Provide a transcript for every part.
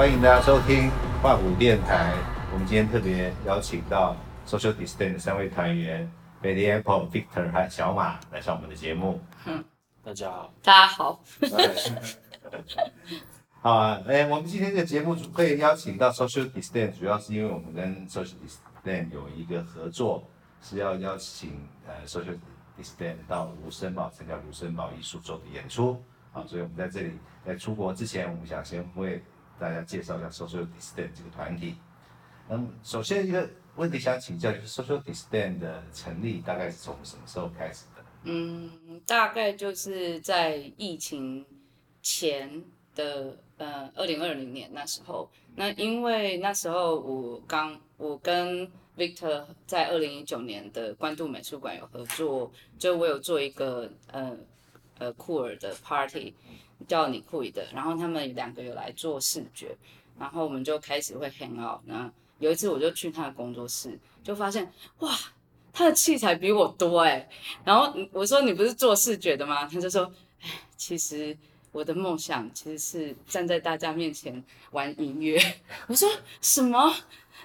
欢迎大家收听画虎电台。我们今天特别邀请到 Social Distance 三位团员 Betty Apple、Victor 和小马来上我们的节目。嗯，大家好，大家好。好啊，哎，我们今天的节目会邀请到 Social Distance，主要是因为我们跟 Social Distance 有一个合作，是要邀请呃 Social Distance 到卢森堡参加卢森堡艺术周的演出。好，所以我们在这里在出国之前，我们想先为大家介绍一下 Social Distant 这个团体。嗯，首先一个问题想请教，就是 Social Distant 的成立大概是从什么时候开始的？嗯，大概就是在疫情前的呃二零二零年那时候。那因为那时候我刚我跟 Victor 在二零一九年的关渡美术馆有合作，就我有做一个呃。呃，酷儿的 party 叫你酷的，然后他们两个有来做视觉，然后我们就开始会 hang out。有一次我就去他的工作室，就发现哇，他的器材比我多哎。然后我说你不是做视觉的吗？他就说，哎，其实我的梦想其实是站在大家面前玩音乐。我说什么？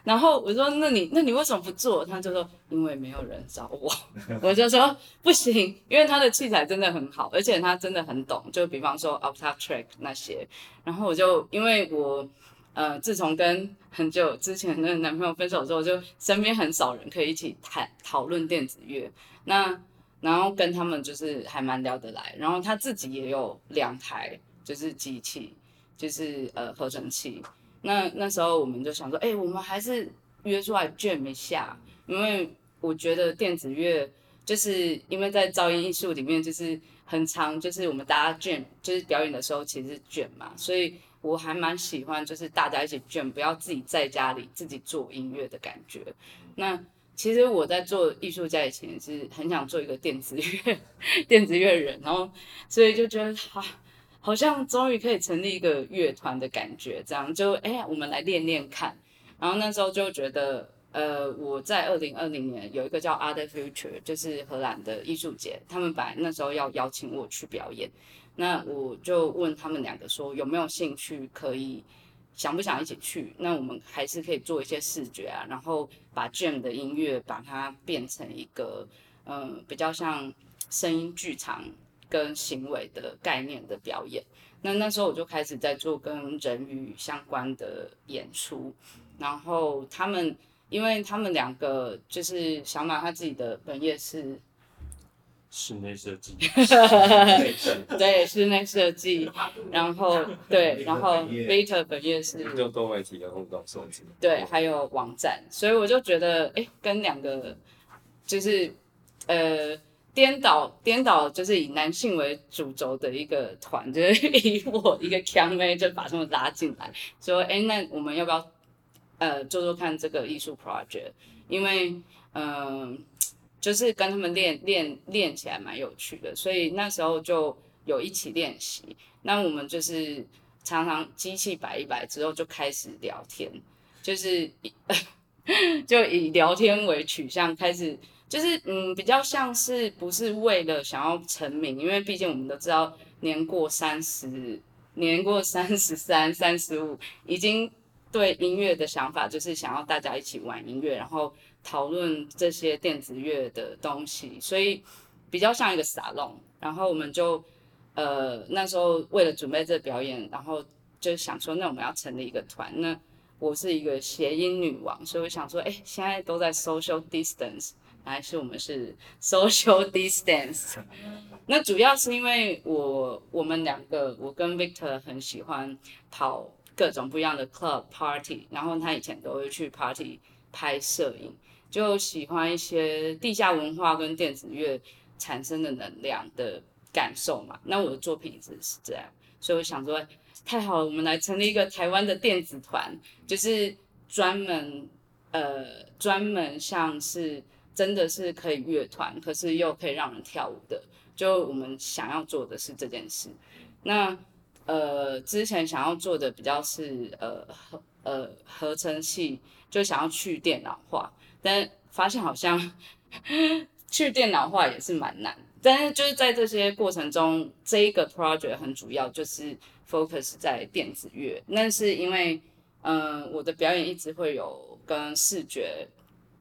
然后我说：“那你那你为什么不做？”他就说：“因为没有人找我。”我就说：“不行，因为他的器材真的很好，而且他真的很懂。就比方说 Octatrack 那些。然后我就因为我呃，自从跟很久之前的男朋友分手之后，就身边很少人可以一起谈讨论电子乐。那然后跟他们就是还蛮聊得来。然后他自己也有两台就是机器，就是呃合成器。”那那时候我们就想说，哎、我们还是约出来 jam 一下，因为我觉得电子乐就是因为在噪音艺术里面就是很常，就是我们大家 jam，就是表演的时候其实是 jam 嘛，所以我还蛮喜欢就是大家一起 jam，不要自己在家里自己做音乐的感觉。那其实我在做艺术家以前是很想做一个电子乐 电子乐人，然后所以就觉得哈。好像终于可以成立一个乐团的感觉，这样就哎，我们来练练看。然后那时候就觉得，呃，我在二零二零年有一个叫 Other Future，就是荷兰的艺术节，他们本来那时候要邀请我去表演，那我就问他们两个说有没有兴趣，可以想不想一起去？那我们还是可以做一些视觉啊，然后把 Jam 的音乐把它变成一个，嗯、比较像声音剧场。跟行为的概念的表演，那那时候我就开始在做跟人语相关的演出，然后他们，因为他们两个就是小马他自己的本业是室内设计，对，室内设计，然后 对，然后 Victor 本业是就多媒体的互动设计，对，还有网站，所以我就觉得，哎，跟两个就是呃。颠倒颠倒就是以男性为主轴的一个团，就是以我一个强妹就把他们拉进来，说，哎，那我们要不要呃做做看这个艺术 project？因为嗯、就是跟他们练练练起来蛮有趣的，所以那时候就有一起练习。那我们就是常常机器摆一摆之后就开始聊天，就是以 就以聊天为取向开始。就是嗯，比较像是不是为了想要成名，因为毕竟我们都知道，年过三十，年过三十三、三十五，已经对音乐的想法就是想要大家一起玩音乐，然后讨论这些电子乐的东西，所以比较像一个沙龙。然后我们就呃那时候为了准备这表演，然后就想说，那我们要成立一个团。那我是一个谐音女王，所以我想说，哎，现在都在 social distance。还是我们是 social distance，那主要是因为我我们两个，我跟 Victor 很喜欢跑各种不一样的 club party，然后他以前都会去 party 拍摄影，就喜欢一些地下文化跟电子乐产生的能量的感受嘛。那我的作品一直是这样，所以我想说，太好了，我们来成立一个台湾的电子团，就是专门呃专门像是。真的是可以乐团，可是又可以让人跳舞的，就我们想要做的是这件事。那呃，之前想要做的比较是呃合呃合成器，就想要去电脑化，但发现好像 去电脑化也是蛮难，但是就是在这些过程中，这一个 project 很主要就是 focus 在电子乐，那是因为嗯、我的表演一直会有跟视觉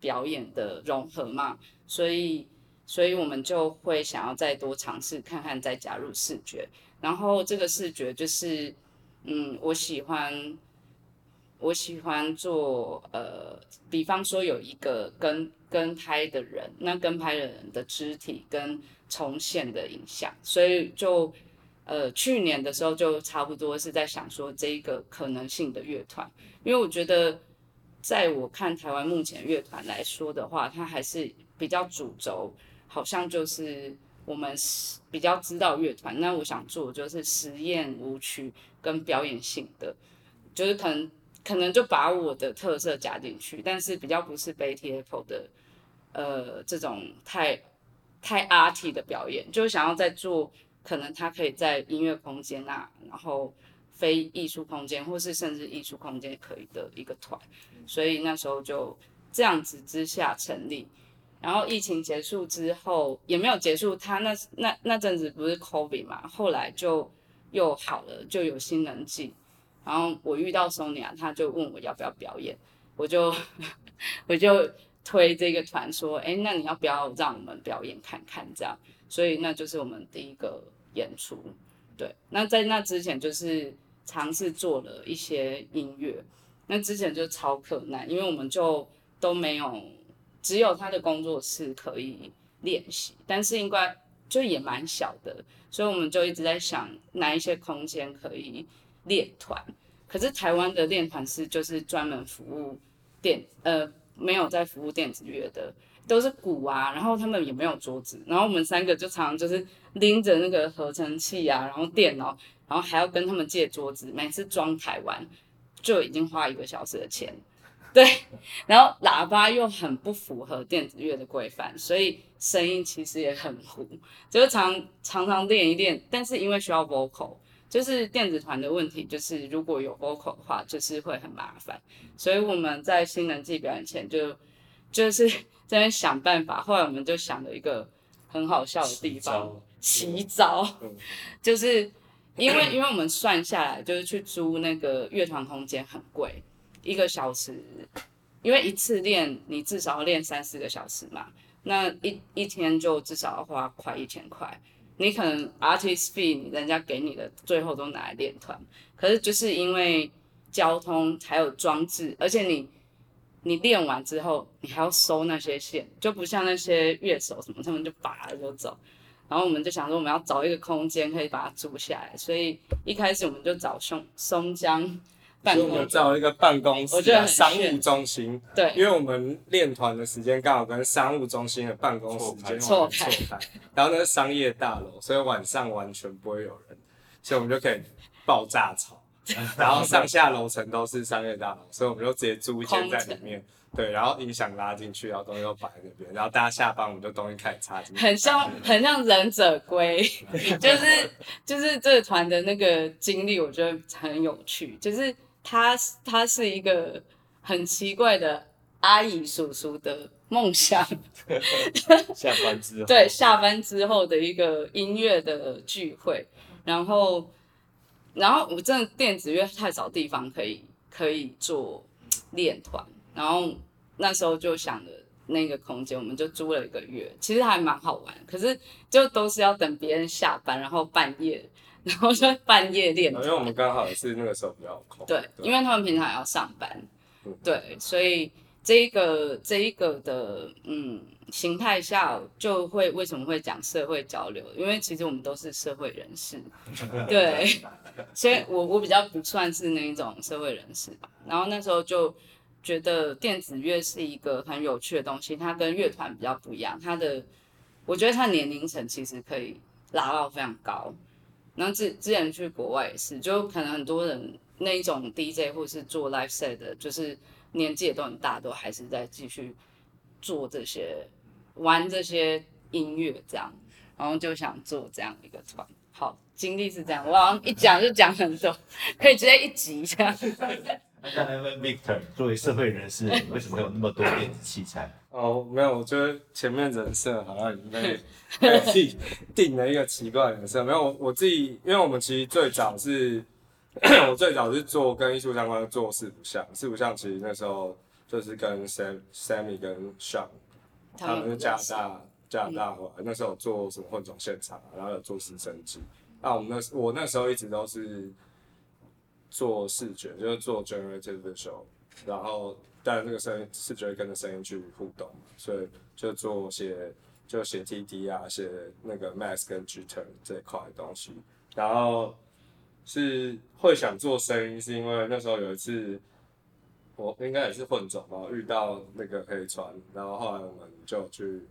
表演的融合嘛，所以所以我们就会想要再多尝试看看，再加入视觉，然后这个视觉就是嗯，我喜欢。我喜欢做呃，比方说有一个跟跟拍的人，那跟拍的人的肢体跟重现的影像，所以就呃去年的时候就差不多是在想说这一个可能性的乐团，因为我觉得在我看台湾目前乐团来说的话，它还是比较主轴，好像就是我们比较知道乐团，那我想做就是实验舞曲跟表演性的，就是可能。可能就把我的特色加进去，但是比较不是 Betty Apple 的，呃，这种太太 arty 的表演，就想要在做，可能他可以在音乐空间啊，然后非艺术空间，或是甚至艺术空间可以的一个团，所以那时候就这样子之下成立，然后疫情结束之后也没有结束，他那那那阵子不是 COVID 嘛，后来就又好了，就有新人进。然后我遇到 Sonia，他就问我要不要表演，我就 我就推这个团说，哎，那你要不要让我们表演看看这样？所以那就是我们第一个演出。对，那在那之前就是尝试做了一些音乐，那之前就超困难，因为我们就都没有，只有他的工作室可以练习，但是应该就也蛮小的，所以我们就一直在想哪一些空间可以。练团，可是台湾的练团是就是专门服务电呃没有在服务电子乐的，都是鼓啊，然后他们也没有桌子，然后我们三个就常常就是拎着那个合成器啊，然后电脑，然后还要跟他们借桌子，每次装台湾就已经花一个小时的钱，对，然后喇叭又很不符合电子乐的规范，所以声音其实也很糊，就是常常常练一练，但是因为需要 vocal。就是电子团的问题，就是如果有 vocal 的话，就是会很麻烦。所以我们在新人季表演前就就是在那想办法。后来我们就想了一个很好笑的地方，奇招，就是因为因为我们算下来，就是去租那个乐团空间很贵，一个小时，因为一次练你至少要练三四个小时嘛，那一一天就至少要花快一千块。你可能 artist fee 人家给你的最后都拿来练团，可是就是因为交通还有装置，而且你你练完之后你还要收那些线，就不像那些乐手什么，他们就拔了就走。然后我们就想说我们要找一个空间可以把它租下来，所以一开始我们就找松松江。所以我们找一个办公室，商务中心。对，因为我们练团的时间刚好跟商务中心的办公时间错开，然后那个商业大楼，所以晚上完全不会有人，所以我们就可以爆炸吵。然后上下楼层都是商业大楼，所以我们就直接租一间在里面。对，然后音响拉进去，然后东西都摆在那边，然后大家下班我们就东西开始插进去。很像很像忍者龟，就是就是这个团的那个经历，我觉得很有趣，就是。他他是一个很奇怪的阿姨叔叔的梦想，下班之 后对下班之后的一个音乐的聚会，然后然后我真的电子乐太少地方可以可以做练团，然后那时候就想着那个空间，我们就租了一个月，其实还蛮好玩，可是就都是要等别人下班，然后半夜。然后就半夜练，因为我们刚好也是那个时候比较空。对，对因为他们平常也要上班，对，所以这一个这一个的嗯形态下，就会为什么会讲社会交流？因为其实我们都是社会人士，对，所以我我比较不算是那一种社会人士吧。然后那时候就觉得电子乐是一个很有趣的东西，它跟乐团比较不一样，它的我觉得它年龄层其实可以拉到非常高。然后之之前去国外也是，就可能很多人那一种 DJ 或是做 live set 的，就是年纪也都很大，都还是在继续做这些玩这些音乐这样，然后就想做这样一个团。好，经历是这样，我好像一讲就讲很多，可以直接一集这样。那再来问 Victor，作为社会人士，为什么有那么多电子器材？哦，没有，我觉得前面人设好像已经被自己定了一个奇怪的人设。没有，我自己，因为我们其实最早是，我最早是做跟艺术相关的做四不像，四不像其实那时候就是跟 Sam、Sammy 跟 Sean，他们是加拿大加拿大回来，那时候做什么混种现场，然后有做私生子。那我们那我那时候一直都是。做视觉就是做 generative visual，然后但那个声音视觉会跟着声音去互动，所以就做写就写 TD 啊，写那个 mask 跟 jitter 这一块的东西。然后是会想做声音，是因为那时候有一次我应该也是混种吧，遇到那个黑川，然后后来我们就去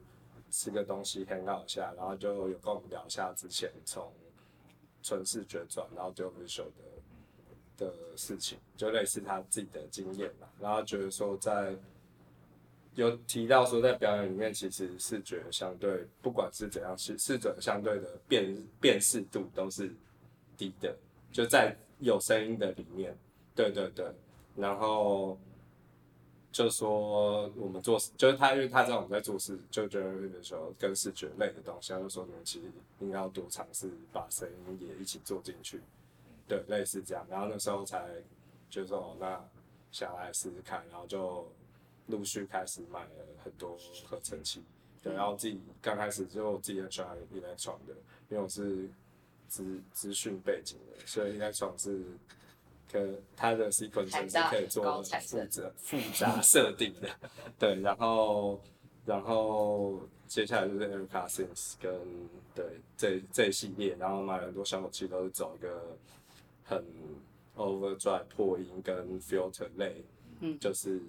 吃个东西 hang out 一下，然后就有跟我们聊一下之前从纯视觉转然后就 visual 的。的事情，就类似他自己的经验嘛，然后觉得说在有提到说在表演里面，其实视觉相对不管是怎样，视视觉相对的辨辨识度都是低的，就在有声音的里面，对对对，然后就说我们做就是他，因为他知道我们在做事，就觉得有时候跟视觉类的东西，他就说你们其实应该要多尝试把声音也一起做进去。对，类似这样，然后那时候才就说，哦，那想来试试看，然后就陆续开始买了很多合成器，对，然后自己刚开始就自己很喜欢 electron 的，因为我是资资讯背景的，所以 electron 是可它的 sequence 是可以做复杂复杂设定的，对，然后然后接下来就是 Erica Sims 跟对这这一系列，然后买了很多效果器，都是走一个。很 overdrive 破音跟 filter 类，嗯，就是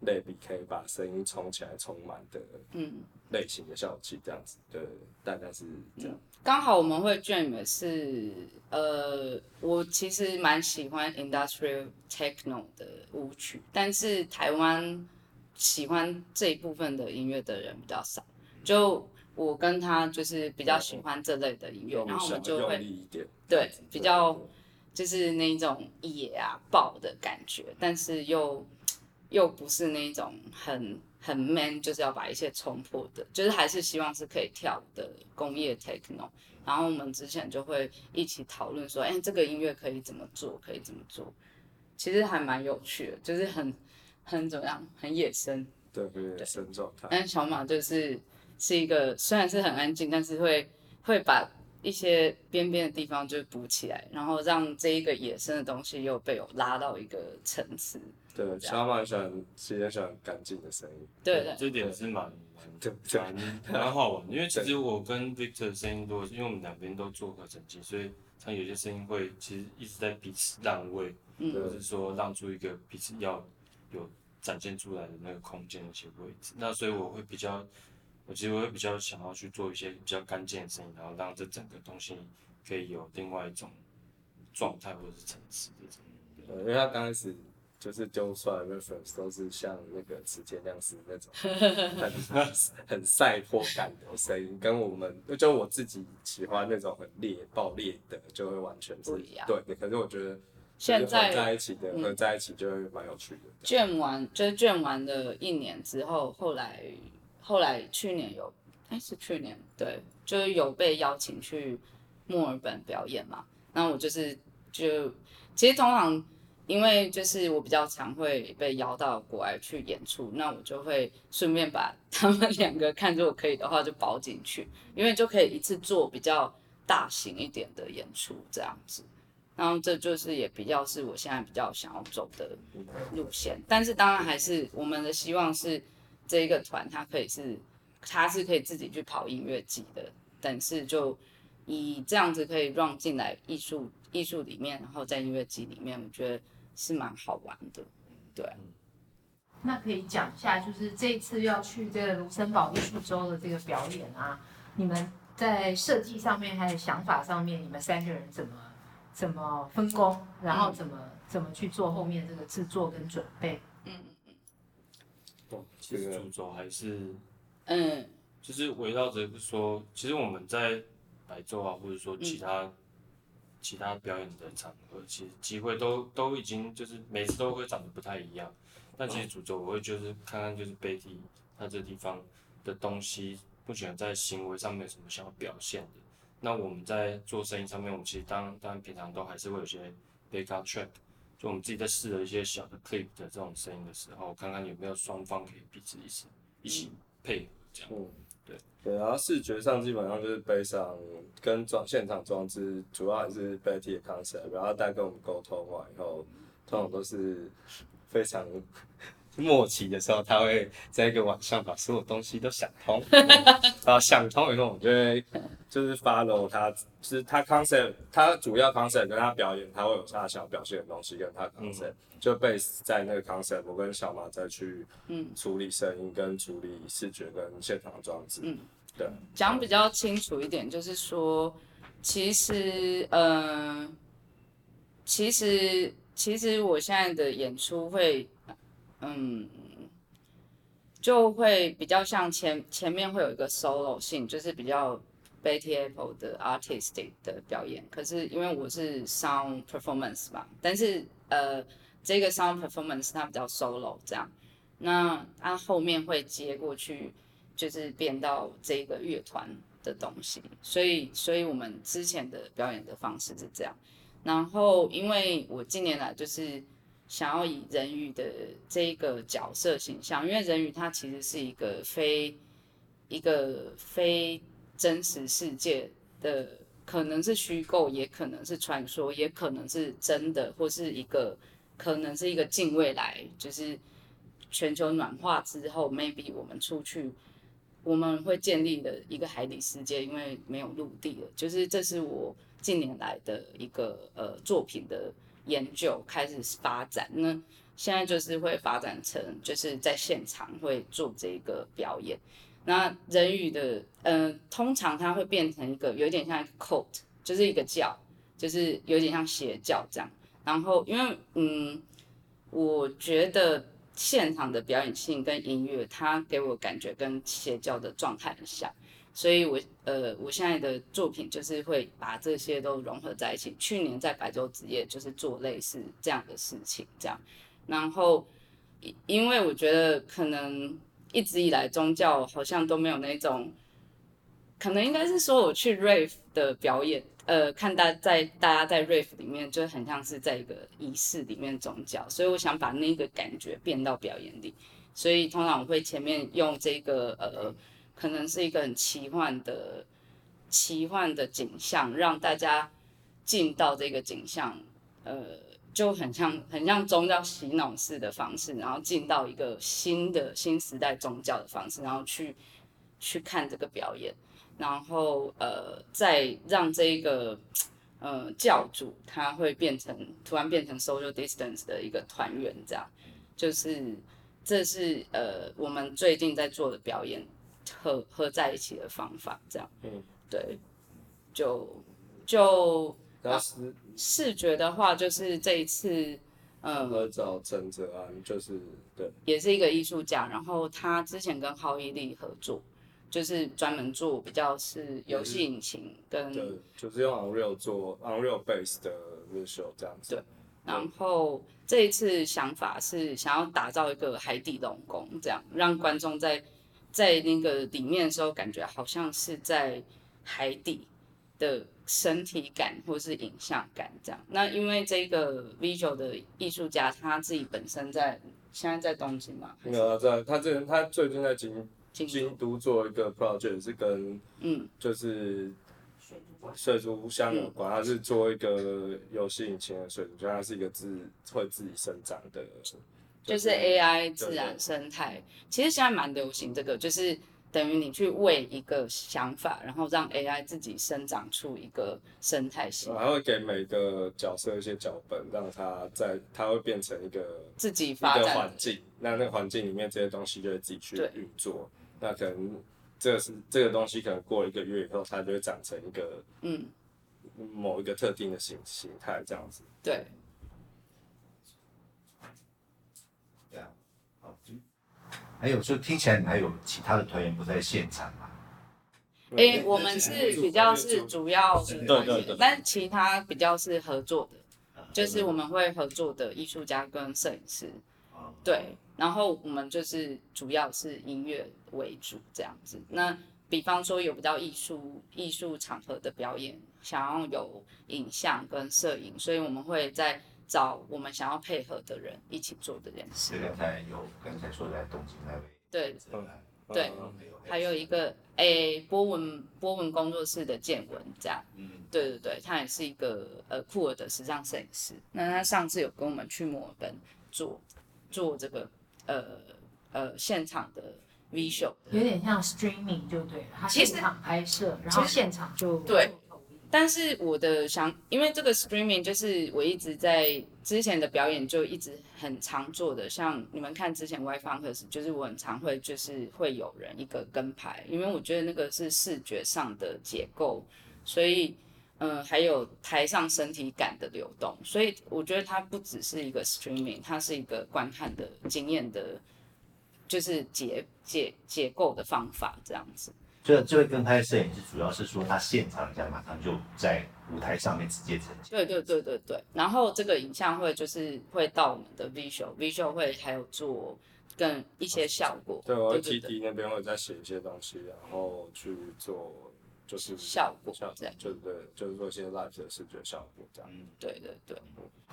类比可以把声音充起来充满的，嗯，类型的效果器这样子，对，大概是这样。刚、嗯、好我们会 jam 的是，呃，我其实蛮喜欢 industrial techno 的舞曲，但是台湾喜欢这一部分的音乐的人比较少。就我跟他就是比较喜欢这类的音乐，然后我们就会对比较。就是那种野啊爆的感觉，但是又又不是那种很很 man，就是要把一切冲破的，就是还是希望是可以跳的工业 techno。然后我们之前就会一起讨论说，哎、欸，这个音乐可以怎么做，可以怎么做，其实还蛮有趣的，就是很很怎么样，很野生，对，野生状态。但小马就是是一个虽然是很安静，但是会会把。一些边边的地方就补起来，然后让这一个野生的东西又被我拉到一个层次。对，小马喜欢，其实喜欢干净的声音。对对，这点是蛮蛮蛮蛮好玩。因为其实我跟 Victor 的声音都，因为我们两边都做合成器，所以他有些声音会其实一直在彼此让位，嗯、或者是说让出一个彼此要有展现出来的那个空间的一些位置。那所以我会比较。我其实我会比较想要去做一些比较干净的声音，然后让这整个东西可以有另外一种状态或者是层次这种。对，因为他刚开始就是丢出来的 reference 都是像那个时间亮司那种 很很赛博感的声音，跟我们就我自己喜欢那种很烈爆裂的，就会完全是不一样。对，可是我觉得现在合在一起的合、嗯、在一起就会蛮有趣的。卷完就是卷完了一年之后，后来。后来去年有，哎，是去年，对，就是有被邀请去墨尔本表演嘛。那我就是就其实通常因为就是我比较常会被邀到国外去演出，那我就会顺便把 他们两个看如果可以的话就包进去，因为就可以一次做比较大型一点的演出这样子。然后这就是也比较是我现在比较想要走的路线，但是当然还是我们的希望是。这一个团，它可以是，它是可以自己去跑音乐季的，但是就以这样子可以 run 进来艺术艺术里面，然后在音乐季里面，我觉得是蛮好玩的，对。那可以讲一下，就是这一次要去这个卢森堡艺术周的这个表演啊，你们在设计上面还有想法上面，你们三个人怎么怎么分工，然后怎么、嗯、怎么去做后面这个制作跟准备？其实主轴还是，嗯，就是围绕着说，其实我们在白昼啊，或者说其他其他表演的场合，其实机会都都已经就是每次都会长得不太一样。但其实主轴我会就是看看就是 Betty 他这地方的东西，不喜欢在行为上面有什么想要表现的。那我们在做生意上面，我们其实当当然平常都还是会有些 backup track，就我们自己在试了一些小的 clip 的这种声音的时候，看看有没有双方可以彼此一起一起配合这样。嗯，对对，然后视觉上基本上就是背上跟装现场装置，主要还是 Betty 的 concept，然后大家跟我们沟通完以后，通常都是。非常默契的时候，他会在一个晚上把所有东西都想通，然后想通以后，我就会就是 follow 他，就是他 concept，他主要 concept 跟他表演，他会有他想表现的东西跟他 concept，、嗯、就 base 在那个 concept，我跟小马再去处理声音跟处理视觉跟现场的装置。嗯，对，讲比较清楚一点，就是说，其实，嗯、呃，其实。其实我现在的演出会，嗯，就会比较像前前面会有一个 solo 性，就是比较 Betty Apple 的 artistic 的表演。可是因为我是 sound performance 嘛，但是呃，这个 sound performance 它比较 solo 这样，那它后面会接过去，就是变到这个乐团的东西。所以，所以我们之前的表演的方式是这样。然后，因为我近年来就是想要以人鱼的这个角色形象，因为人鱼它其实是一个非一个非真实世界的，可能是虚构，也可能是传说，也可能是真的，或是一个可能是一个近未来，就是全球暖化之后，maybe 我们出去我们会建立的一个海底世界，因为没有陆地了，就是这是我。近年来的一个呃作品的研究开始发展，那现在就是会发展成就是在现场会做这个表演。那人鱼的呃，通常它会变成一个有点像一个 cult，就是一个教，就是有点像邪教这样。然后因为嗯，我觉得现场的表演性跟音乐，它给我感觉跟邪教的状态很像。所以我，呃，我现在的作品就是会把这些都融合在一起。去年在白昼之夜就是做类似这样的事情，这样。然后，因为我觉得可能一直以来宗教好像都没有那种，可能应该是说我去 rave 的表演，呃，看大在大家在 rave 里面就很像是在一个仪式里面宗教，所以我想把那个感觉变到表演里。所以通常我会前面用这个呃。可能是一个很奇幻的奇幻的景象，让大家进到这个景象，呃，就很像很像宗教洗脑式的方式，然后进到一个新的新时代宗教的方式，然后去去看这个表演，然后呃，再让这个呃教主他会变成突然变成 social distance 的一个团员，这样，就是这是呃我们最近在做的表演。合合在一起的方法，这样，嗯，对，就就当时、啊、视觉的话，就是这一次，嗯，合找陈泽安，就是对，也是一个艺术家，然后他之前跟浩伊利合作，就是专门做比较是游戏引擎跟，对，就是用 Unreal 做 Unreal Base 的 visual 这样子，对，然后这一次想法是想要打造一个海底龙宫，这样让观众在。在那个里面的时候，感觉好像是在海底的身体感或是影像感这样。那因为这个 visual 的艺术家他自己本身在现在在东京嘛？没有啊，在他这他最近在京京都做一个 project 是跟嗯就是水族箱有关，他是做一个游戏引擎的水族箱，它是一个自会自己生长的。就是 AI 自然生态，其实现在蛮流行这个，就是等于你去喂一个想法，然后让 AI 自己生长出一个生态系统。还会给每个角色一些脚本，让它在它会变成一个自己发展环境。那那个环境里面这些东西就会自己去运作。那可能这个是这个东西，可能过一个月以后，它就会长成一个嗯某一个特定的形形态这样子。对。还有，就听起来你还有其他的团员不在现场吗？哎，我们是比较是主要是对对对，但其他比较是合作的，就是我们会合作的艺术家跟摄影师，对，然后我们就是主要是音乐为主这样子。那比方说有比较艺术艺术场合的表演，想要有影像跟摄影，所以我们会在找我们想要配合的人一起做这件事。刚才有刚才说在东京那位，对，对，还有一个诶波纹波纹工作室的建文这样，嗯，对对对，他也是一个呃酷儿的时尚摄影师。那他上次有跟我们去墨尔本做做这个呃呃现场的 visual，有点像 streaming 就对了，他现场拍摄，然后现场就对。但是我的想，因为这个 streaming 就是我一直在之前的表演就一直很常做的，像你们看之前 White Funkers，就是我很常会就是会有人一个跟拍，因为我觉得那个是视觉上的结构，所以嗯、还有台上身体感的流动，所以我觉得它不只是一个 streaming，它是一个观看的经验的，就是结结结构的方法这样子。这这位跟拍摄影师主要是说他现场一下马上就在舞台上面直接呈现。对对对对对，然后这个影像会就是会到我们的 visual，visual 会还有做更一些效果。对，我 TD 那边会再写一些东西，然后去做就是效果这样，就对，就是做一些 live 的视觉效果这样。嗯，对对对。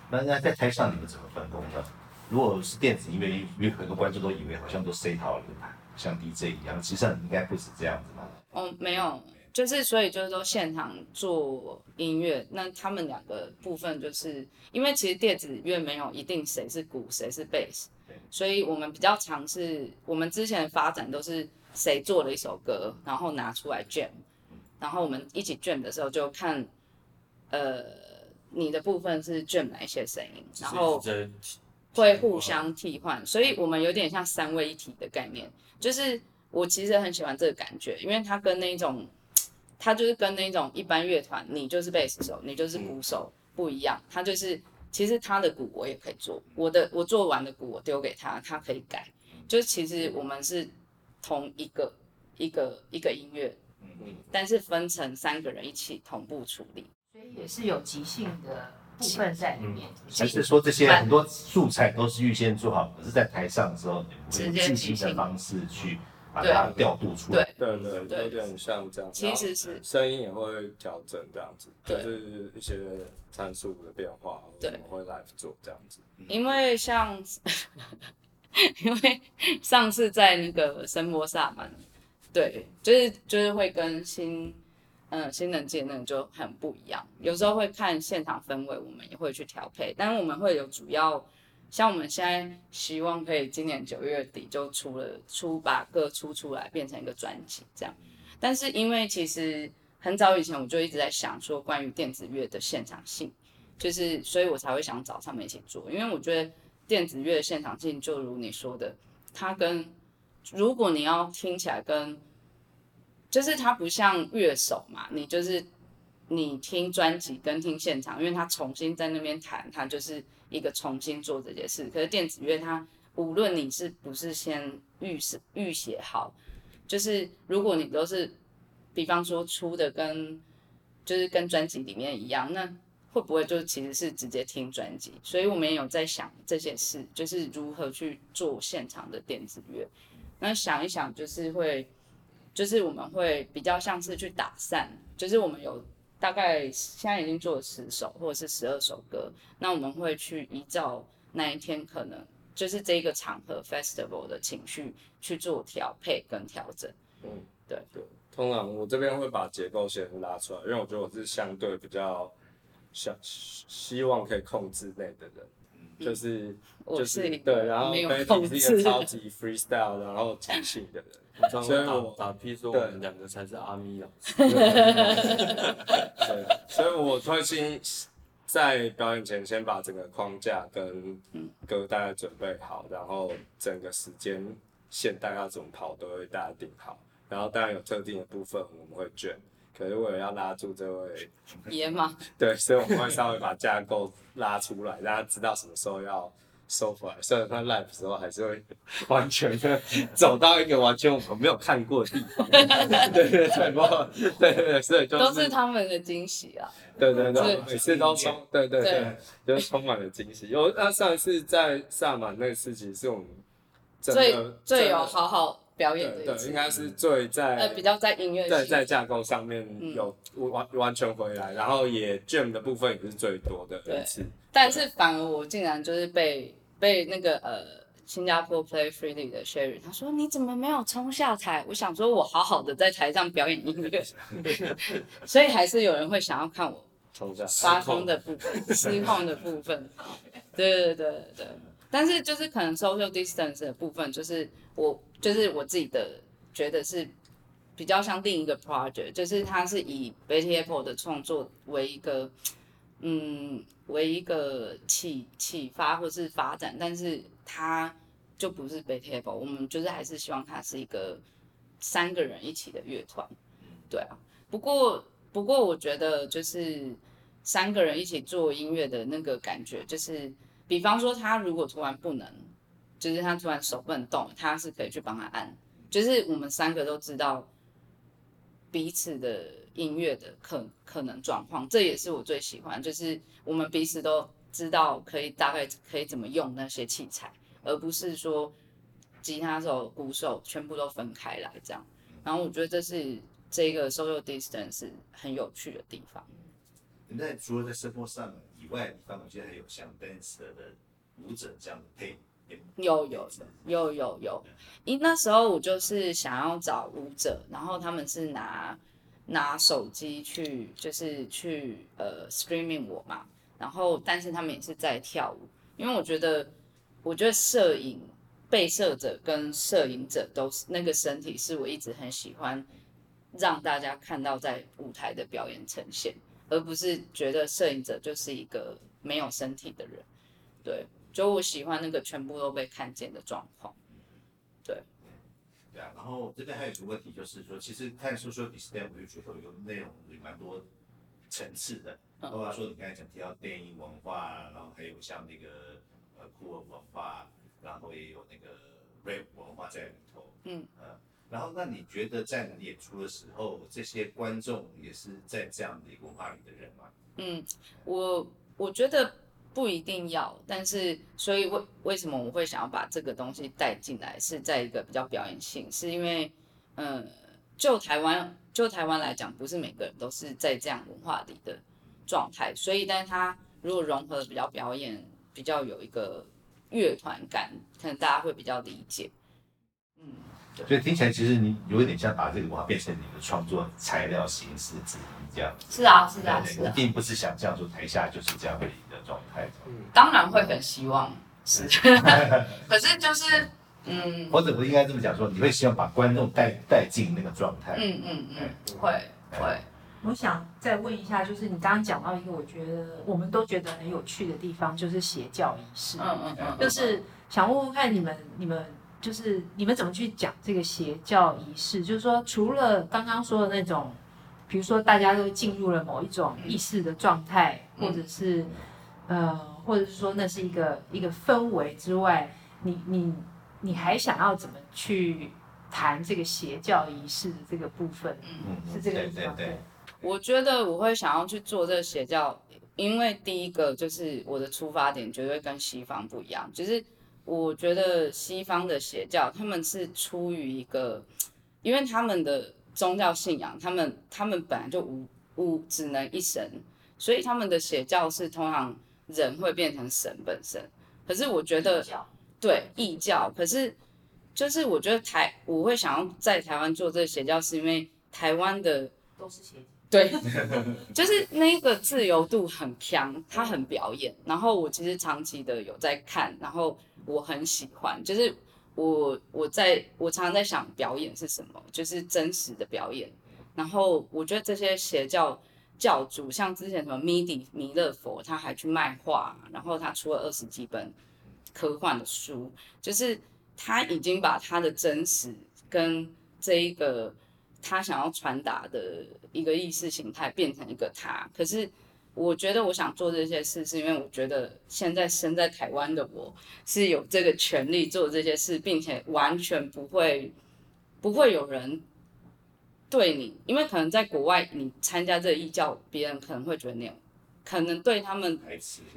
那那在台上你们怎么分工呢？如果是电子音乐，因为很多观众都以为好像都 set 好了台。像 DJ 一样，其实应该不是这样子嘛。哦，没有，就是所以就是说现场做音乐，那他们两个部分就是因为其实电子乐没有一定谁是鼓谁是贝斯，所以我们比较尝试，我们之前的发展都是谁做了一首歌，然后拿出来 jam，然后我们一起 jam 的时候就看，呃，你的部分是 jam 哪一些声音，然后会互相替换，所以我们有点像三位一体的概念。就是我其实很喜欢这个感觉，因为它跟那种，它就是跟那种一般乐团，你就是贝斯手，你就是鼓手不一样。它就是其实他的鼓我也可以做，我的我做完的鼓我丢给他，他可以改。就是其实我们是同一个一个一个音乐，但是分成三个人一起同步处理，所以也是有即兴的部分在里面。还是说这些很多素材都是预先做好，可是在台上的时候，你们用即兴的方式去把它调度出来。对对对，有点像这样。其实是声音也会调整这样子，就是一些参数的变化，我们会 live 做这样子。因为像，因为上次在那个声波萨满，对，就是就是会跟新。嗯，新人界那个就很不一样。有时候会看现场氛围，我们也会去调配。但是我们会有主要，像我们现在希望可以今年九月底就出了出把歌出出来，变成一个专辑这样。但是因为其实很早以前我就一直在想说，关于电子乐的现场性，就是所以我才会想找他们一起做。因为我觉得电子乐的现场性，就如你说的，它跟如果你要听起来跟就是它不像乐手嘛，你就是你听专辑跟听现场，因为他重新在那边弹，他就是一个重新做这件事。可是电子乐它无论你是不是先预是预写好，就是如果你都是，比方说出的跟就是跟专辑里面一样，那会不会就其实是直接听专辑？所以我们也有在想这些事，就是如何去做现场的电子乐。那想一想，就是会。就是我们会比较像是去打散，就是我们有大概现在已经做了十首或者是十二首歌，那我们会去依照那一天可能就是这一个场合 festival 的情绪去做调配跟调整。嗯，对对。通常我这边会把结构先拉出来，因为我觉得我是相对比较想希望可以控制内的人，嗯、就是就是对，然后 Betty 是一个超级 freestyle，然后即兴的人。所以我打屁说我们两个才是阿咪老师。对，所以我会先在表演前先把整个框架跟歌大概准备好，然后整个时间线大概要怎么跑都会大家定好，然后当然有特定的部分我们会卷，可是为了要拉住这位爷嘛，对，所以我们会稍微把架构拉出来，让他知道什么时候要收回来，虽然他 live 时候还是会完全的走到一个完全我们没有看过的地方，对对对，对对对，所以就是、都是他们的惊喜啊，对对对，每次都充，对对对，就是充满了惊喜。有那上一次在萨满那次，其实是我们最最有好好表演的，对，应该是最在呃比较在音乐在在架构上面有完完全回来，然后也 jam 的部分也是最多的一次，但是反而我竟然就是被。被那个呃新加坡 Play Freely 的 Sherry，他说你怎么没有冲下台？我想说我好好的在台上表演音乐，所以还是有人会想要看我冲下发疯的部分、失控的部分。对对对对，但是就是可能 social distance 的部分，就是我就是我自己的觉得是比较像另一个 project，就是它是以 Betty Apple 的创作为一个。嗯，为一个启启发或是发展，但是它就不是 Be Table，我们就是还是希望它是一个三个人一起的乐团，对啊。不过不过我觉得就是三个人一起做音乐的那个感觉，就是比方说他如果突然不能，就是他突然手不能动，他是可以去帮他按，就是我们三个都知道彼此的。音乐的可可能状况，这也是我最喜欢，就是我们彼此都知道可以大概可以怎么用那些器材，而不是说吉他手、鼓手全部都分开来这样。然后我觉得这是这个 social distance 很有趣的地方。那除了在生活上以外的地方，我觉得还有像 dancer 的舞者这样的配有有有有有，因那时候我就是想要找舞者，然后他们是拿。拿手机去就是去呃 streaming 我嘛，然后但是他们也是在跳舞，因为我觉得我觉得摄影被摄者跟摄影者都是那个身体是我一直很喜欢让大家看到在舞台的表演呈现，而不是觉得摄影者就是一个没有身体的人，对，就我喜欢那个全部都被看见的状况，对啊，然后这边还有一个问题，就是说，其实看 social distance 我就觉得有内容有蛮多层次的，包括说你刚才讲提到电影文化，然后还有像那个呃酷儿文化，然后也有那个 rap 文化在里头，嗯呃，然后那你觉得在你演出的时候，这些观众也是在这样的一个文化里的人吗？嗯，我我觉得。不一定要，但是所以为为什么我会想要把这个东西带进来，是在一个比较表演性，是因为，呃，就台湾就台湾来讲，不是每个人都是在这样文化里的状态，所以但是它如果融合的比较表演，比较有一个乐团感，可能大家会比较理解。嗯，所以听起来其实你有一点像把这个文化变成你的创作材料形式之一这样。是啊，是啊，是啊，并不是想象说台下就是这样的一个。状态，嗯，当然会很希望是，可是就是，嗯，或者不应该这么讲，说你会希望把观众带带进那个状态，嗯嗯嗯，会会。我想再问一下，就是你刚刚讲到一个我觉得我们都觉得很有趣的地方，就是邪教仪式，嗯嗯嗯，就是想问问看你们你们就是你们怎么去讲这个邪教仪式？就是说除了刚刚说的那种，比如说大家都进入了某一种意识的状态，或者是。呃，或者是说那是一个一个氛围之外，你你你还想要怎么去谈这个邪教仪式的这个部分？嗯，是这个意思吗？对，我觉得我会想要去做这个邪教，因为第一个就是我的出发点绝对跟西方不一样，就是我觉得西方的邪教他们是出于一个，因为他们的宗教信仰，他们他们本来就无无只能一神，所以他们的邪教是通常。人会变成神本身，可是我觉得，对异教，可是就是我觉得台我会想要在台湾做这个邪教，是因为台湾的都是邪教，对，就是那个自由度很强，他很表演，然后我其实长期的有在看，然后我很喜欢，就是我我在我常常在想表演是什么，就是真实的表演，然后我觉得这些邪教。教主像之前什么米迪弥勒佛，他还去卖画，然后他出了二十几本科幻的书，就是他已经把他的真实跟这一个他想要传达的一个意识形态变成一个他。可是我觉得我想做这些事，是因为我觉得现在身在台湾的我是有这个权利做这些事，并且完全不会不会有人对你，因为可能在国外你参加这个异教，别人可能会觉得那样，可能对他们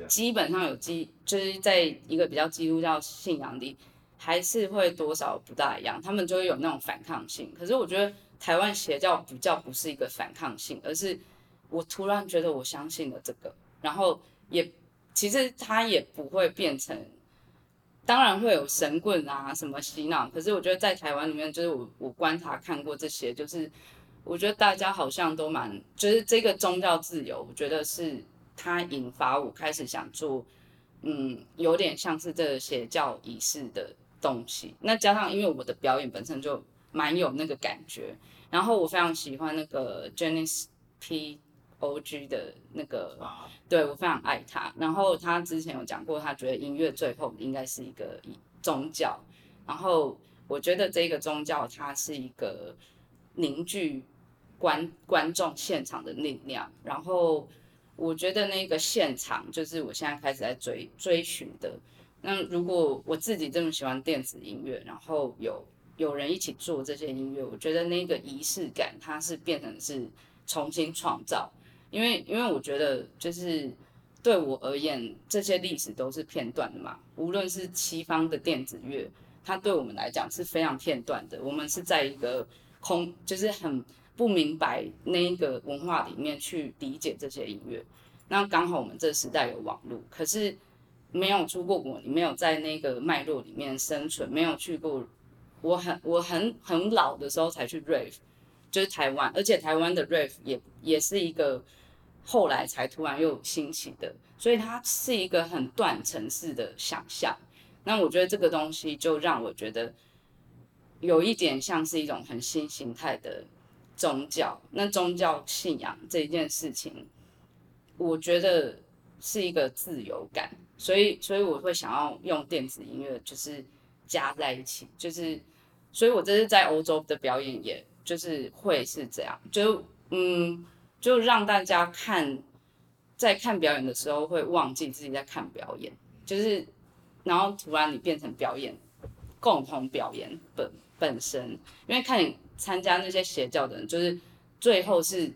基本上有基，就是在一个比较基督教信仰里，还是会多少不大一样，他们就会有那种反抗性。可是我觉得台湾邪教比较不是一个反抗性，而是。我突然觉得我相信了这个，然后也其实他也不会变成，当然会有神棍啊什么洗脑，可是我觉得在台湾里面，就是我我观察看过这些，就是我觉得大家好像都蛮，就是这个宗教自由，我觉得是它引发我开始想做，嗯，有点像是这个邪教仪式的东西。那加上因为我的表演本身就蛮有那个感觉，然后我非常喜欢那个 Janice P。O.G. 的那个，对，我非常爱他。然后他之前有讲过，他觉得音乐最后应该是一个宗教。然后我觉得这个宗教它是一个凝聚观观众现场的力量。然后我觉得那个现场就是我现在开始在追追寻的。那如果我自己这么喜欢电子音乐，然后有有人一起做这些音乐，我觉得那个仪式感它是变成是重新创造。因为，因为我觉得，就是对我而言，这些历史都是片段的嘛。无论是西方的电子乐，它对我们来讲是非常片段的。我们是在一个空，就是很不明白那一个文化里面去理解这些音乐。那刚好我们这时代有网络，可是没有出过国，你没有在那个脉络里面生存，没有去过。我很我很很老的时候才去 rave，就是台湾，而且台湾的 rave 也也是一个。后来才突然又兴起的，所以它是一个很断层式的想象。那我觉得这个东西就让我觉得有一点像是一种很新形态的宗教。那宗教信仰这一件事情，我觉得是一个自由感，所以所以我会想要用电子音乐就是加在一起，就是所以我这是在欧洲的表演，也就是会是这样，就嗯。就让大家看，在看表演的时候会忘记自己在看表演，就是，然后突然你变成表演，共同表演本本身，因为看你参加那些邪教的人，就是最后是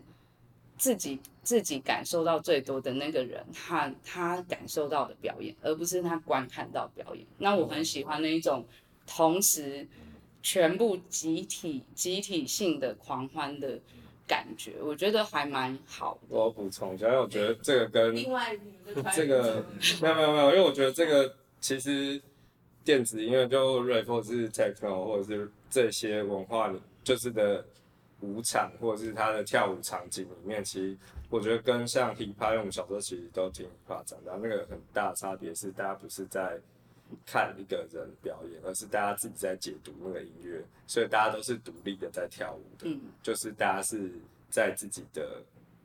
自己自己感受到最多的那个人，他他感受到的表演，而不是他观看到表演。那我很喜欢那一种同时全部集体集体性的狂欢的。感觉我觉得还蛮好的。我补充一下，因为我觉得这个跟另外这个没有没有没有，因为我觉得这个其实电子音乐就 rap 或者是 techno 或者是这些文化就是的舞场或者是他的跳舞场景里面，其实我觉得跟像 hip hop，因为我们小时候其实都挺 hip hop 长大，那个很大的差别是大家不是在看一个人表演，而是大家自己在解读那个音乐，所以大家都是独立的在跳舞的，嗯，就是大家是在自己的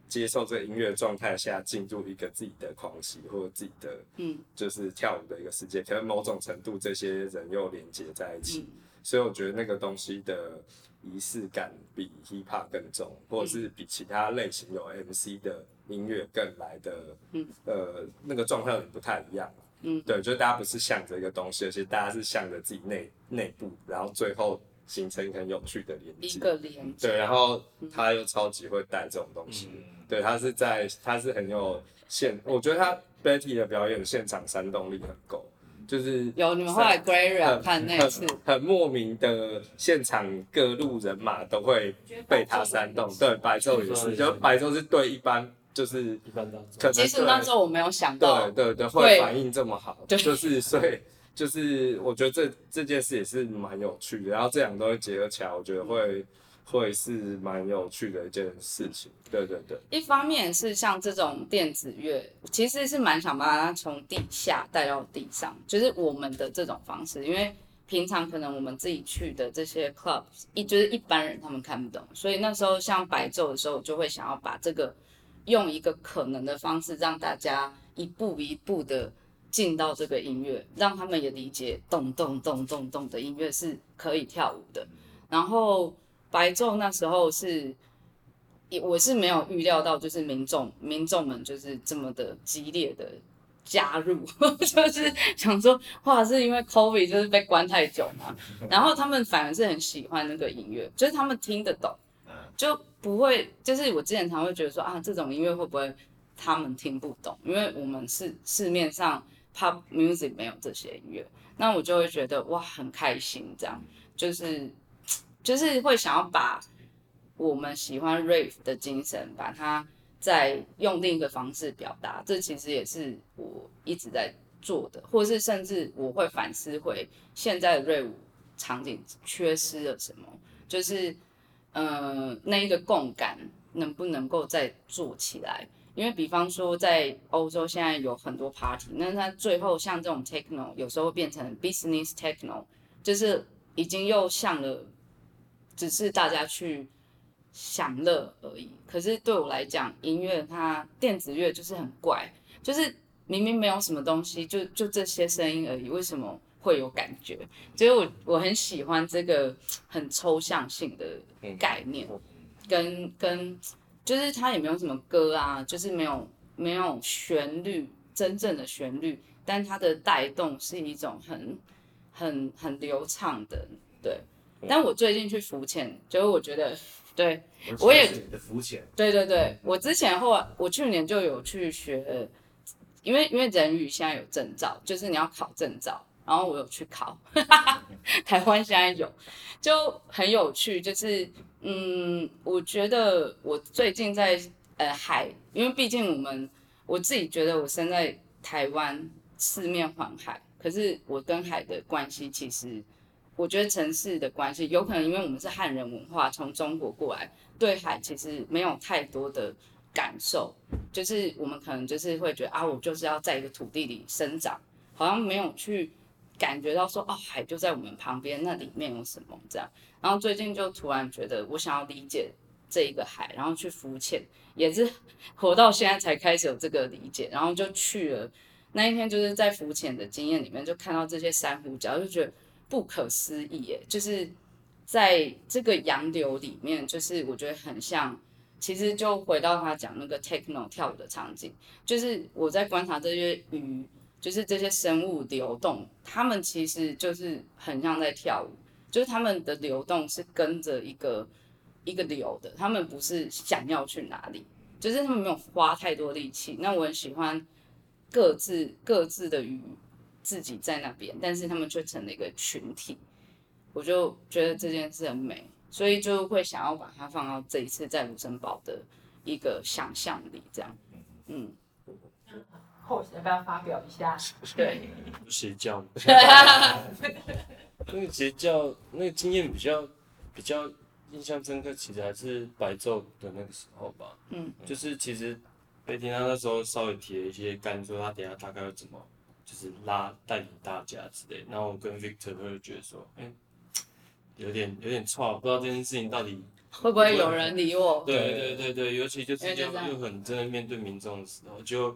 接受这个音乐状态下进入一个自己的狂喜或者自己的，嗯，就是跳舞的一个世界，可能某种程度这些人又连接在一起，嗯，所以我觉得那个东西的仪式感比 hip hop 更重，或者是比其他类型有 MC 的音乐更来的，嗯，呃，那个状态不太一样。嗯，对，就是大家不是向着一个东西，而是大家是向着自己内内部，然后最后形成一个很有趣的连接。一个连接。对，然后他又超级会带这种东西。嗯、对，他是在，他是很有现，我觉得他 Betty 的表演现场煽动力很够，就是有你们后来 Gloria 看那次很，很莫名的现场各路人马都会被他煽动。对，白昼也是，就白昼是对一般。就是一般其实那时候我没有想到，对对对，会反应这么好，就是所以就是我觉得这这件事也是蛮有趣的，然后这两个东西结合起来，我觉得会会是蛮有趣的一件事情，对对对。一方面是像这种电子乐，其实是蛮想把它从地下带到地上，就是我们的这种方式，因为平常可能我们自己去的这些 club，一就是一般人他们看不懂，所以那时候像白昼的时候，就会想要把这个。用一个可能的方式，让大家一步一步的进到这个音乐，让他们也理解咚咚咚咚咚的音乐是可以跳舞的。然后白昼那时候是我是没有预料到，就是民众民众们就是这么的激烈的加入，就是想说，哇，是因为 COVID 就是被关太久嘛，然后他们反而是很喜欢那个音乐，就是他们听得懂，就不会，就是我之前常会觉得说啊，这种音乐会不会他们听不懂？因为我们是市面上 pop music 没有这些音乐，那我就会觉得哇，很开心，这样就是就是会想要把。我们喜欢 rave 的精神，把它再用另一个方式表达，这其实也是我一直在做的，或是甚至我会反思回现在的 rave 场景缺失了什么，就是呃那一个共感能不能够再做起来？因为比方说在欧洲现在有很多 party，那它最后像这种 techno 有时候会变成 business techno，就是已经又像了，只是大家去。享乐而已，可是对我来讲，音乐它电子乐就是很怪，就是明明没有什么东西，就就这些声音而已，为什么会有感觉？所以我我很喜欢这个很抽象性的概念，跟跟就是它也没有什么歌啊，就是没有没有旋律，真正的旋律，但它的带动是一种很很很流畅的，对。但我最近去浮潜，就是我觉得。对，我也浮潜。对对对，我之前后来，我去年就有去学，因为因为人语现在有证照，就是你要考证照，然后我有去考，台湾现在有，就很有趣，就是嗯，我觉得我最近在呃海，因为毕竟我们我自己觉得我生在台湾四面环海，可是我跟海的关系其实。我觉得城市的关系有可能，因为我们是汉人文化，从中国过来，对海其实没有太多的感受，就是我们可能就是会觉得啊，我就是要在一个土地里生长，好像没有去感觉到说，哦，海就在我们旁边，那里面有什么这样。然后最近就突然觉得，我想要理解这一个海，然后去浮潜，也是活到现在才开始有这个理解，然后就去了那一天，就是在浮潜的经验里面，就看到这些珊瑚礁，就觉得。不可思议耶！就是在这个洋流里面，就是我觉得很像。其实就回到他讲那个 techno 跳舞的场景，就是我在观察这些鱼，就是这些生物流动，他们其实就是很像在跳舞，就是他们的流动是跟着一个一个流的，他们不是想要去哪里，就是他们没有花太多力气。那我很喜欢各自各自的鱼。自己在那边，但是他们却成了一个群体，我就觉得这件事很美，所以就会想要把它放到这一次在卢森堡的一个想象里，这样，嗯。后要不要发表一下？对，邪教，那个邪教那个经验比较比较印象深刻，其实还是白昼的那个时候吧。嗯，就是其实贝蒂娜那时候稍微提了一些干，说，他等下大概要怎么。就是拉带领大家之类，然后我跟 Victor 会觉得说，哎、欸，有点有点错，不知道这件事情到底会不会有人理我？对对对对，尤其就是又又很真的面对民众的时候，就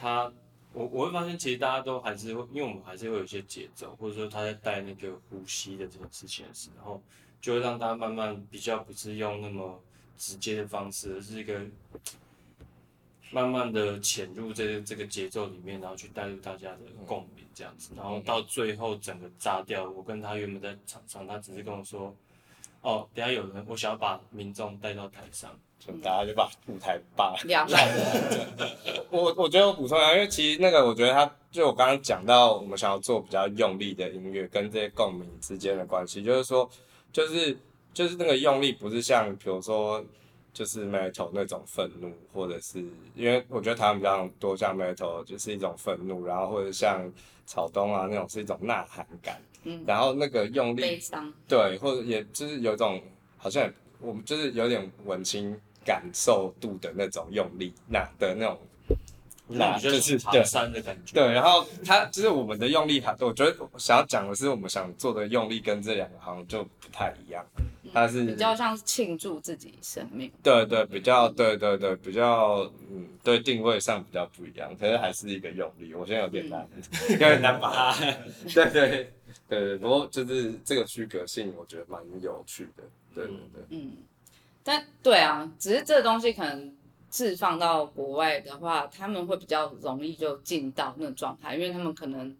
他我我会发现，其实大家都还是会，因为我们还是会有一些节奏，或者说他在带那个呼吸的这件事情的时候，就会让大家慢慢比较不是用那么直接的方式，而是一个。慢慢的潜入这个这个节奏里面，然后去带入大家的共鸣这样子，然后到最后整个炸掉。我跟他原本在场上，他只是跟我说：“哦，等下有人，我想要把民众带到台上，就大家就把舞台霸两百个。我我觉得我补充一下，因为其实那个我觉得他就我刚刚讲到，我们想要做比较用力的音乐跟这些共鸣之间的关系，就是说，就是就是那个用力不是像比如说。就是 metal 那种愤怒，或者是因为我觉得台湾比较多像 metal，就是一种愤怒，然后或者像草东啊那种是一种呐喊感，嗯，然后那个用力，悲伤，对，或者也就是有一种好像我们就是有点文青感受度的那种用力，那的那种。那就是爬山的感觉。对，然后它就是我们的用力，它我觉得想要讲的是，我们想做的用力跟这两个好像就不太一样。它是比较像是庆祝自己生命。对对，比较对对对，比较嗯，对定位上比较不一样，可是还是一个用力。我现在有点难，有点难把它。对对对对，不过就是这个区隔性，我觉得蛮有趣的。对对对。嗯。但对啊，只是这个东西可能置放到国外的话，他们会比较容易就进到那个状态，因为他们可能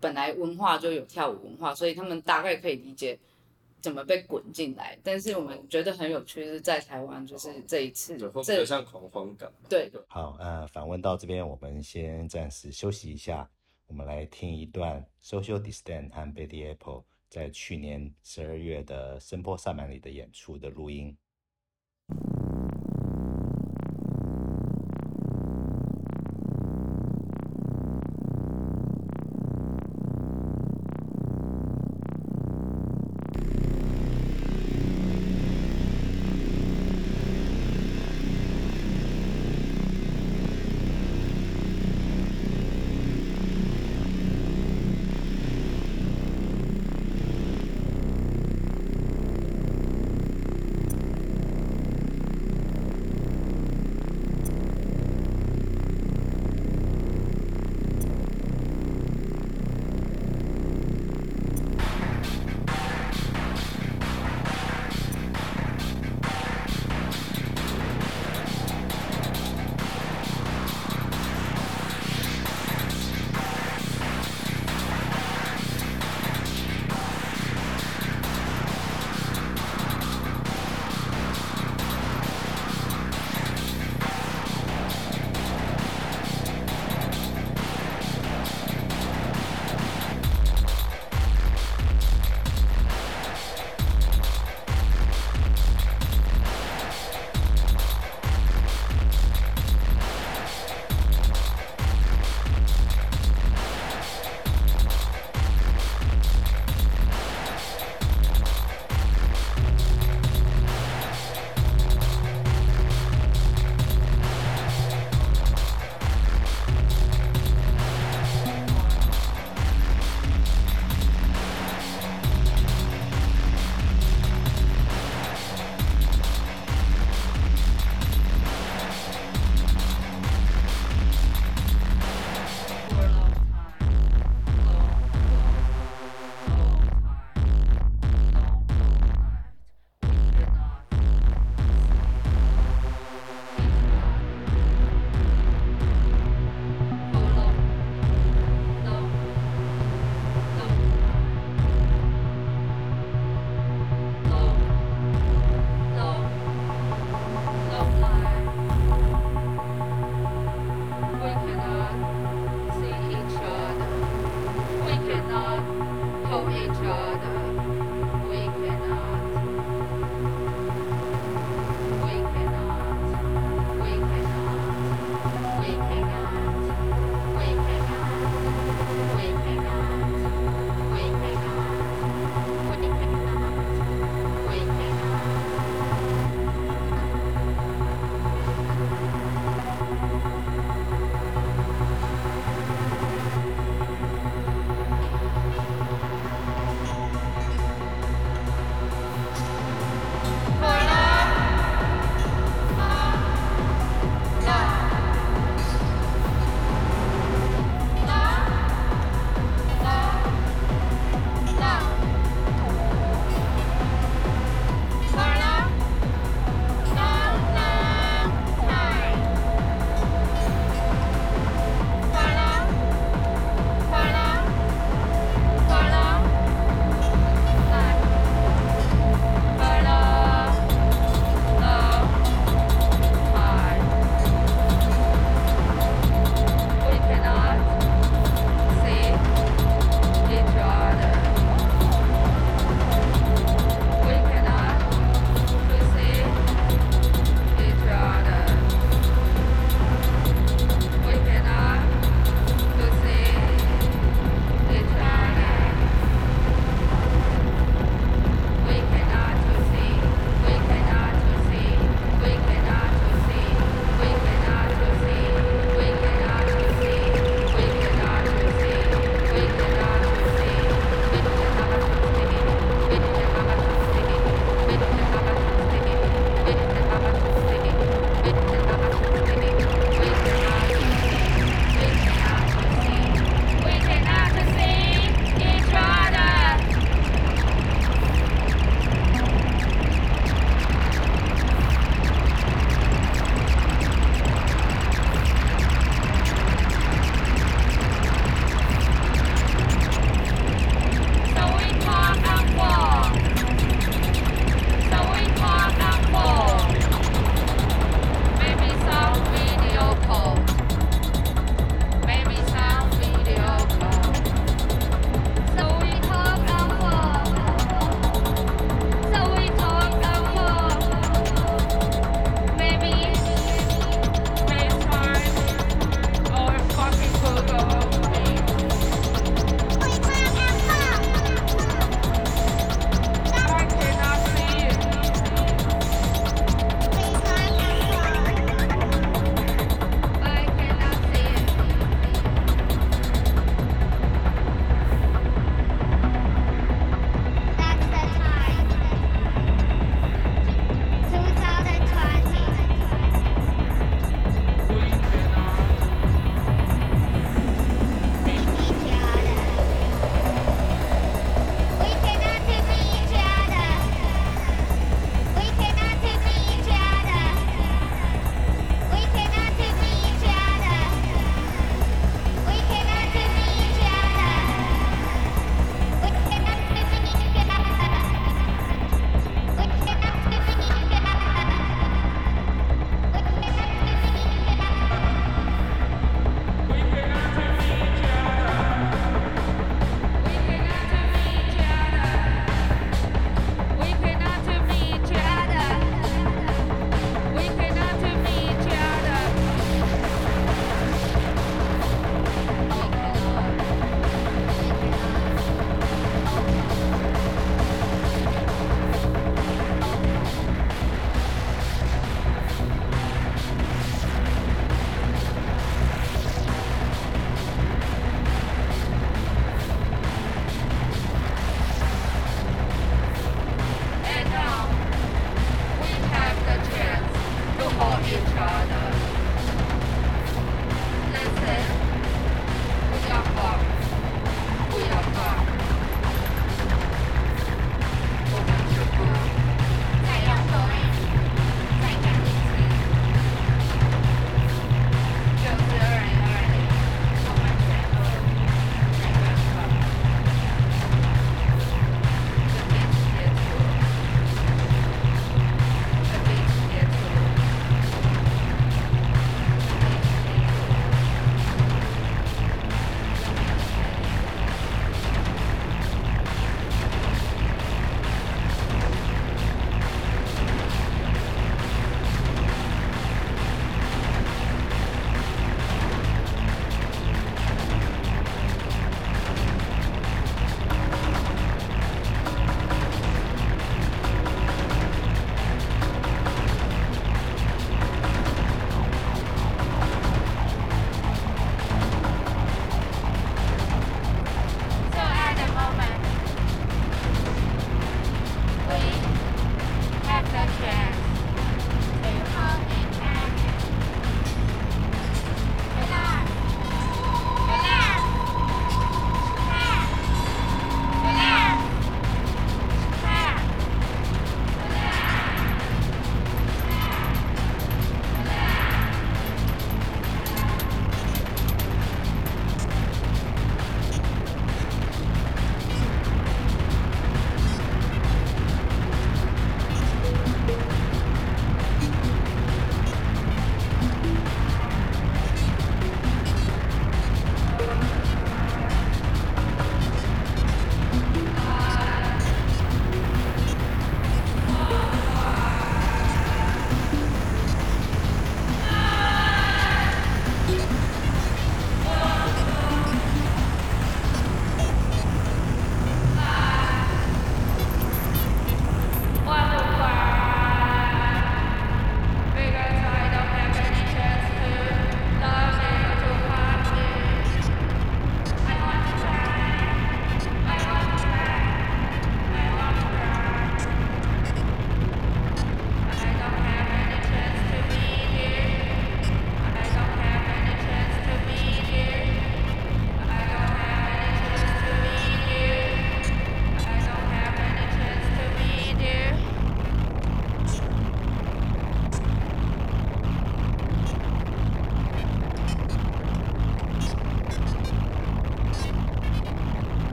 本来文化就有跳舞文化，所以他们大概可以理解怎么被滚进来。但是我们觉得很有趣是在台湾，就是这一次，这就像狂欢感。对，好，呃，访问到这边，我们先暂时休息一下，我们来听一段 Social Distance 和 Betty Apple。在去年十二月的声波萨满里的演出的录音。